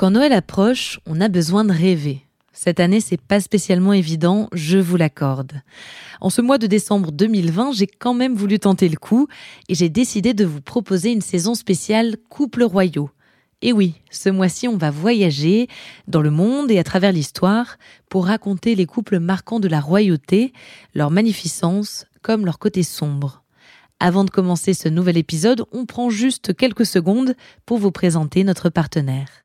Quand Noël approche, on a besoin de rêver. Cette année, c'est pas spécialement évident, je vous l'accorde. En ce mois de décembre 2020, j'ai quand même voulu tenter le coup et j'ai décidé de vous proposer une saison spéciale Couple royaux. Et oui, ce mois-ci, on va voyager dans le monde et à travers l'histoire pour raconter les couples marquants de la royauté, leur magnificence comme leur côté sombre. Avant de commencer ce nouvel épisode, on prend juste quelques secondes pour vous présenter notre partenaire.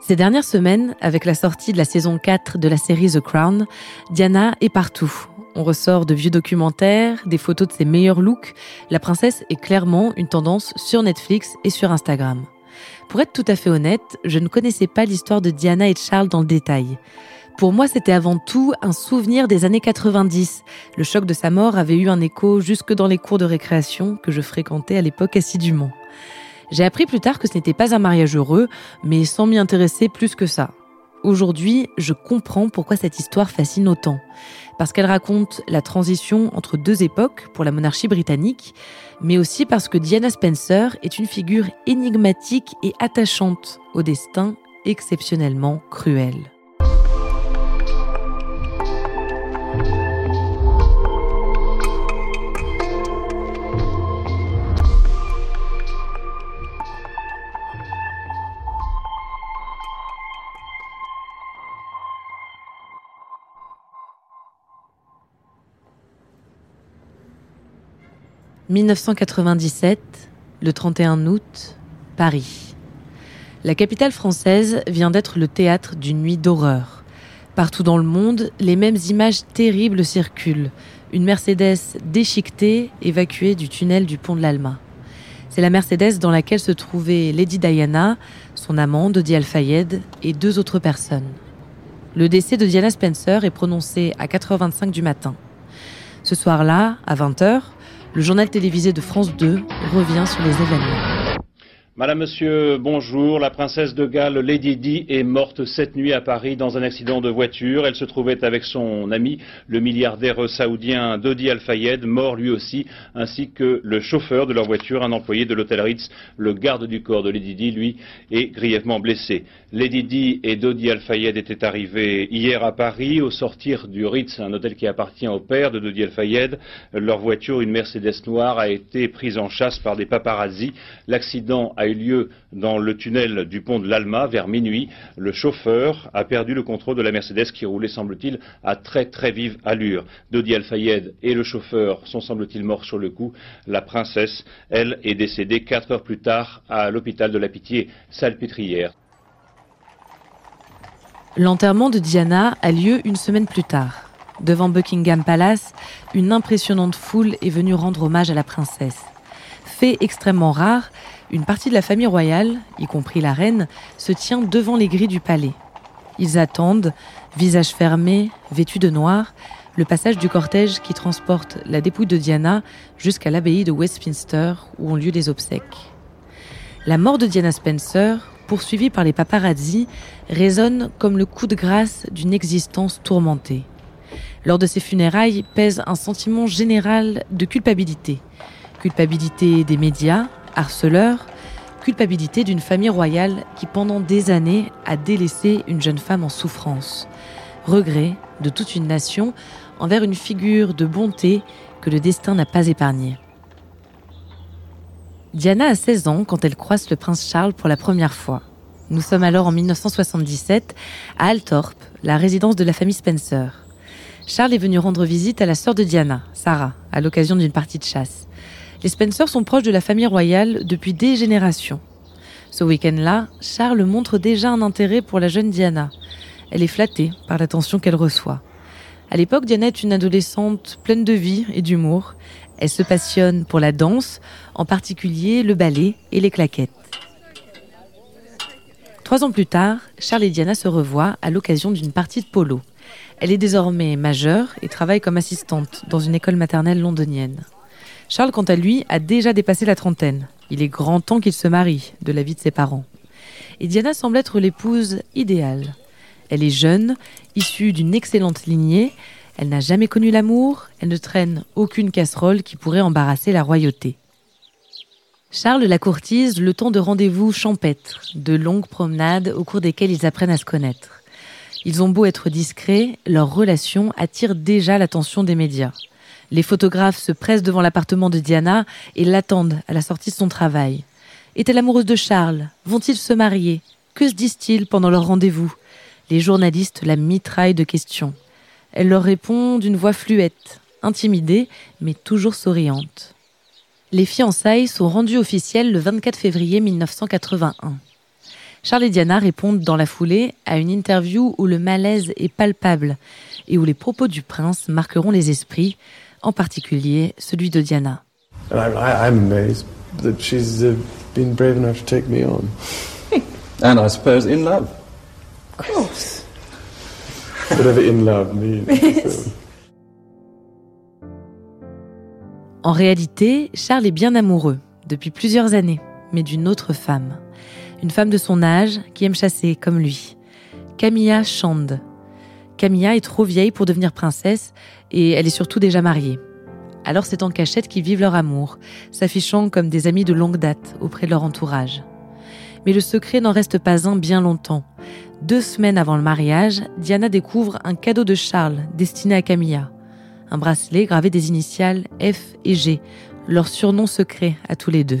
Ces dernières semaines, avec la sortie de la saison 4 de la série The Crown, Diana est partout. On ressort de vieux documentaires, des photos de ses meilleurs looks. La princesse est clairement une tendance sur Netflix et sur Instagram. Pour être tout à fait honnête, je ne connaissais pas l'histoire de Diana et Charles dans le détail. Pour moi, c'était avant tout un souvenir des années 90. Le choc de sa mort avait eu un écho jusque dans les cours de récréation que je fréquentais à l'époque assidûment. J'ai appris plus tard que ce n'était pas un mariage heureux, mais sans m'y intéresser plus que ça. Aujourd'hui, je comprends pourquoi cette histoire fascine autant. Parce qu'elle raconte la transition entre deux époques pour la monarchie britannique, mais aussi parce que Diana Spencer est une figure énigmatique et attachante au destin exceptionnellement cruel. 1997, le 31 août, Paris. La capitale française vient d'être le théâtre d'une nuit d'horreur. Partout dans le monde, les mêmes images terribles circulent. Une Mercedes déchiquetée évacuée du tunnel du pont de l'Alma. C'est la Mercedes dans laquelle se trouvaient Lady Diana, son amant Dodi Al-Fayed et deux autres personnes. Le décès de Diana Spencer est prononcé à 4h25 du matin. Ce soir-là, à 20h, le journal télévisé de France 2 revient sur les événements. Madame, Monsieur, bonjour. La princesse de Galles, Lady Di, est morte cette nuit à Paris dans un accident de voiture. Elle se trouvait avec son ami, le milliardaire saoudien Dodi Al-Fayed, mort lui aussi, ainsi que le chauffeur de leur voiture, un employé de l'hôtel Ritz. Le garde du corps de Lady Di, lui, est grièvement blessé. Lady Di et Dodi Al-Fayed étaient arrivés hier à Paris. Au sortir du Ritz, un hôtel qui appartient au père de Dodi Al-Fayed, leur voiture, une Mercedes noire, a été prise en chasse par des paparazzis. L'accident a eu lieu dans le tunnel du pont de l'Alma vers minuit. Le chauffeur a perdu le contrôle de la Mercedes qui roulait, semble-t-il, à très très vive allure. Dodi Al-Fayed et le chauffeur sont, semble-t-il, morts sur le coup. La princesse, elle, est décédée quatre heures plus tard à l'hôpital de la Pitié, salpêtrière. L'enterrement de Diana a lieu une semaine plus tard. Devant Buckingham Palace, une impressionnante foule est venue rendre hommage à la princesse. Fait extrêmement rare, une partie de la famille royale, y compris la reine, se tient devant les grilles du palais. Ils attendent, visage fermé, vêtus de noir, le passage du cortège qui transporte la dépouille de Diana jusqu'à l'abbaye de Westminster où ont lieu les obsèques. La mort de Diana Spencer, poursuivie par les paparazzi, résonne comme le coup de grâce d'une existence tourmentée. Lors de ses funérailles pèse un sentiment général de culpabilité. Culpabilité des médias, harceleur, culpabilité d'une famille royale qui pendant des années a délaissé une jeune femme en souffrance, regret de toute une nation envers une figure de bonté que le destin n'a pas épargnée. Diana a 16 ans quand elle croise le prince Charles pour la première fois. Nous sommes alors en 1977 à Althorpe, la résidence de la famille Spencer. Charles est venu rendre visite à la sœur de Diana, Sarah, à l'occasion d'une partie de chasse. Les Spencer sont proches de la famille royale depuis des générations. Ce week-end-là, Charles montre déjà un intérêt pour la jeune Diana. Elle est flattée par l'attention qu'elle reçoit. À l'époque, Diana est une adolescente pleine de vie et d'humour. Elle se passionne pour la danse, en particulier le ballet et les claquettes. Trois ans plus tard, Charles et Diana se revoient à l'occasion d'une partie de polo. Elle est désormais majeure et travaille comme assistante dans une école maternelle londonienne. Charles, quant à lui, a déjà dépassé la trentaine. Il est grand temps qu'il se marie, de la vie de ses parents. Et Diana semble être l'épouse idéale. Elle est jeune, issue d'une excellente lignée, elle n'a jamais connu l'amour, elle ne traîne aucune casserole qui pourrait embarrasser la royauté. Charles la courtise le temps de rendez-vous champêtres, de longues promenades au cours desquelles ils apprennent à se connaître. Ils ont beau être discrets, leur relation attire déjà l'attention des médias. Les photographes se pressent devant l'appartement de Diana et l'attendent à la sortie de son travail. Est-elle amoureuse de Charles? Vont-ils se marier? Que se disent-ils pendant leur rendez-vous? Les journalistes la mitraillent de questions. Elle leur répond d'une voix fluette, intimidée, mais toujours souriante. Les fiançailles sont rendues officielles le 24 février 1981. Charles et Diana répondent dans la foulée à une interview où le malaise est palpable et où les propos du prince marqueront les esprits, en particulier celui de Diana. I'm amazed that she's uh, been brave enough to take me on. And I suppose in love. Of course. Whatever in love means. En réalité, Charles est bien amoureux, depuis plusieurs années, mais d'une autre femme. Une femme de son âge qui aime chasser comme lui. Camilla Chand. Camilla est trop vieille pour devenir princesse et elle est surtout déjà mariée. Alors c'est en cachette qu'ils vivent leur amour, s'affichant comme des amis de longue date auprès de leur entourage. Mais le secret n'en reste pas un bien longtemps. Deux semaines avant le mariage, Diana découvre un cadeau de Charles destiné à Camilla un bracelet gravé des initiales F et G, leur surnom secret à tous les deux.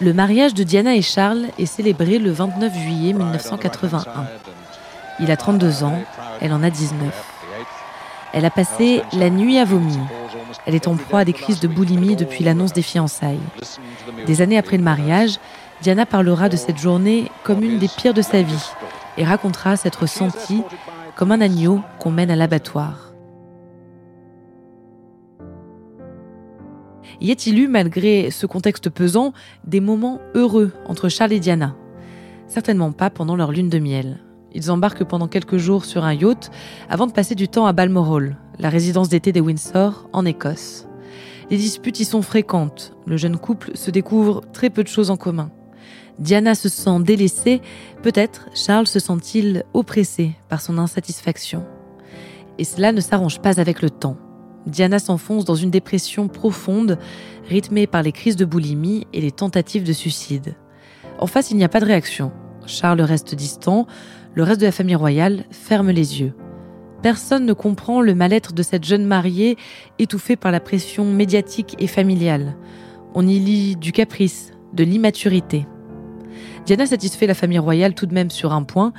Le mariage de Diana et Charles est célébré le 29 juillet 1981. Il a 32 ans, elle en a 19. Elle a passé la nuit à vomir. Elle est en proie à des crises de boulimie depuis l'annonce des fiançailles. Des années après le mariage, Diana parlera de cette journée comme une des pires de sa vie et racontera s'être sentie comme un agneau qu'on mène à l'abattoir. Y a-t-il eu, malgré ce contexte pesant, des moments heureux entre Charles et Diana? Certainement pas pendant leur lune de miel. Ils embarquent pendant quelques jours sur un yacht avant de passer du temps à Balmoral, la résidence d'été des Windsor, en Écosse. Les disputes y sont fréquentes. Le jeune couple se découvre très peu de choses en commun. Diana se sent délaissée, peut-être Charles se sent-il oppressé par son insatisfaction. Et cela ne s'arrange pas avec le temps. Diana s'enfonce dans une dépression profonde, rythmée par les crises de boulimie et les tentatives de suicide. En face, il n'y a pas de réaction. Charles reste distant, le reste de la famille royale ferme les yeux. Personne ne comprend le mal-être de cette jeune mariée étouffée par la pression médiatique et familiale. On y lit du caprice, de l'immaturité. Diana satisfait la famille royale tout de même sur un point,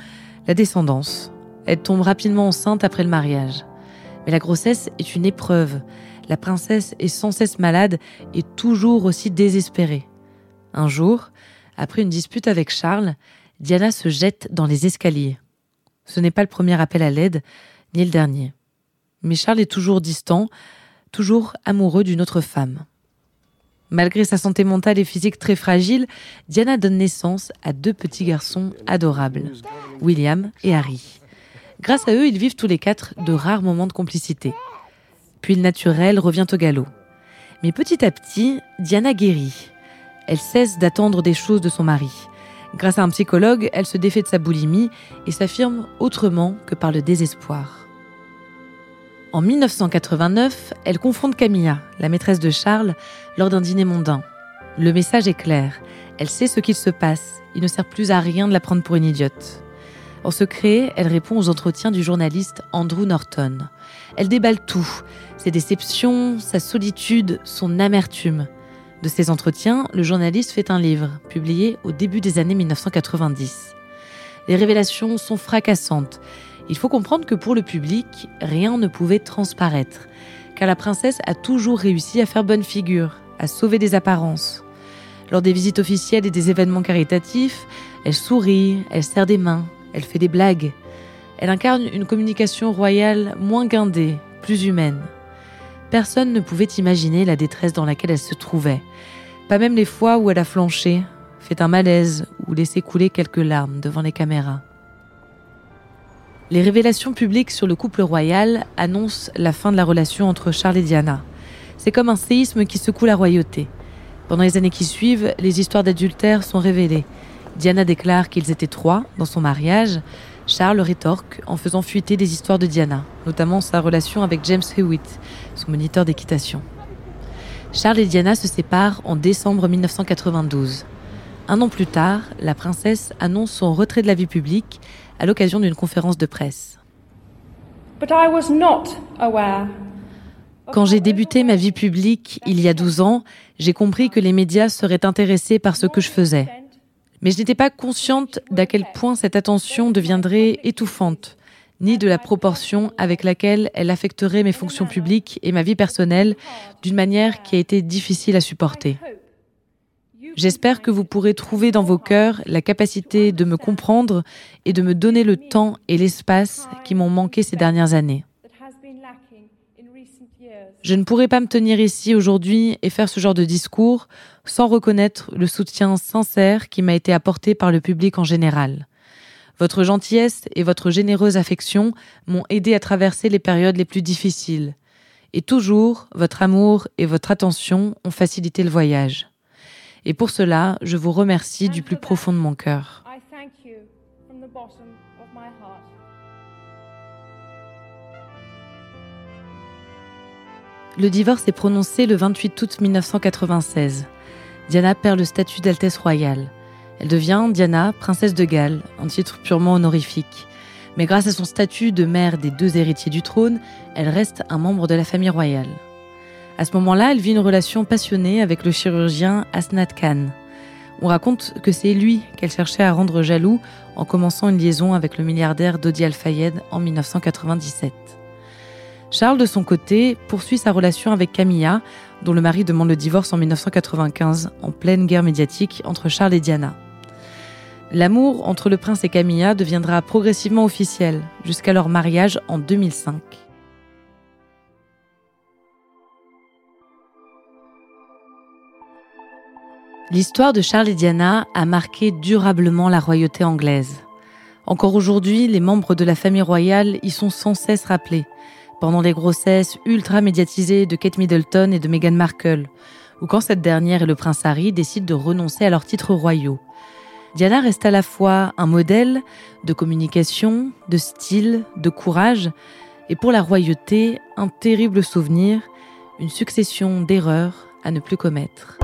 la descendance. Elle tombe rapidement enceinte après le mariage. Mais la grossesse est une épreuve. La princesse est sans cesse malade et toujours aussi désespérée. Un jour, après une dispute avec Charles, Diana se jette dans les escaliers. Ce n'est pas le premier appel à l'aide, ni le dernier. Mais Charles est toujours distant, toujours amoureux d'une autre femme. Malgré sa santé mentale et physique très fragile, Diana donne naissance à deux petits garçons adorables, William et Harry. Grâce à eux, ils vivent tous les quatre de rares moments de complicité. Puis le naturel revient au galop. Mais petit à petit, Diana guérit. Elle cesse d'attendre des choses de son mari. Grâce à un psychologue, elle se défait de sa boulimie et s'affirme autrement que par le désespoir. En 1989, elle confronte Camilla, la maîtresse de Charles, lors d'un dîner mondain. Le message est clair. Elle sait ce qu'il se passe. Il ne sert plus à rien de la prendre pour une idiote. En secret, elle répond aux entretiens du journaliste Andrew Norton. Elle déballe tout, ses déceptions, sa solitude, son amertume. De ces entretiens, le journaliste fait un livre, publié au début des années 1990. Les révélations sont fracassantes. Il faut comprendre que pour le public, rien ne pouvait transparaître, car la princesse a toujours réussi à faire bonne figure, à sauver des apparences. Lors des visites officielles et des événements caritatifs, elle sourit, elle serre des mains, elle fait des blagues. Elle incarne une communication royale moins guindée, plus humaine. Personne ne pouvait imaginer la détresse dans laquelle elle se trouvait. Pas même les fois où elle a flanché, fait un malaise ou laissé couler quelques larmes devant les caméras. Les révélations publiques sur le couple royal annoncent la fin de la relation entre Charles et Diana. C'est comme un séisme qui secoue la royauté. Pendant les années qui suivent, les histoires d'adultère sont révélées. Diana déclare qu'ils étaient trois dans son mariage. Charles rétorque en faisant fuiter des histoires de Diana, notamment sa relation avec James Hewitt, son moniteur d'équitation. Charles et Diana se séparent en décembre 1992. Un an plus tard, la princesse annonce son retrait de la vie publique à l'occasion d'une conférence de presse. Quand j'ai débuté ma vie publique il y a 12 ans, j'ai compris que les médias seraient intéressés par ce que je faisais. Mais je n'étais pas consciente d'à quel point cette attention deviendrait étouffante, ni de la proportion avec laquelle elle affecterait mes fonctions publiques et ma vie personnelle d'une manière qui a été difficile à supporter. J'espère que vous pourrez trouver dans vos cœurs la capacité de me comprendre et de me donner le temps et l'espace qui m'ont manqué ces dernières années. Je ne pourrais pas me tenir ici aujourd'hui et faire ce genre de discours sans reconnaître le soutien sincère qui m'a été apporté par le public en général. Votre gentillesse et votre généreuse affection m'ont aidé à traverser les périodes les plus difficiles. Et toujours, votre amour et votre attention ont facilité le voyage. Et pour cela, je vous remercie du plus profond de mon cœur. Le divorce est prononcé le 28 août 1996. Diana perd le statut d'Altesse royale. Elle devient Diana, princesse de Galles, un titre purement honorifique. Mais grâce à son statut de mère des deux héritiers du trône, elle reste un membre de la famille royale. À ce moment-là, elle vit une relation passionnée avec le chirurgien Asnat Khan. On raconte que c'est lui qu'elle cherchait à rendre jaloux en commençant une liaison avec le milliardaire Dodi Al-Fayed en 1997. Charles, de son côté, poursuit sa relation avec Camilla, dont le mari demande le divorce en 1995, en pleine guerre médiatique entre Charles et Diana. L'amour entre le prince et Camilla deviendra progressivement officiel, jusqu'à leur mariage en 2005. L'histoire de Charles et Diana a marqué durablement la royauté anglaise. Encore aujourd'hui, les membres de la famille royale y sont sans cesse rappelés, pendant les grossesses ultra médiatisées de Kate Middleton et de Meghan Markle, ou quand cette dernière et le prince Harry décident de renoncer à leurs titres royaux. Diana reste à la fois un modèle de communication, de style, de courage, et pour la royauté, un terrible souvenir, une succession d'erreurs à ne plus commettre.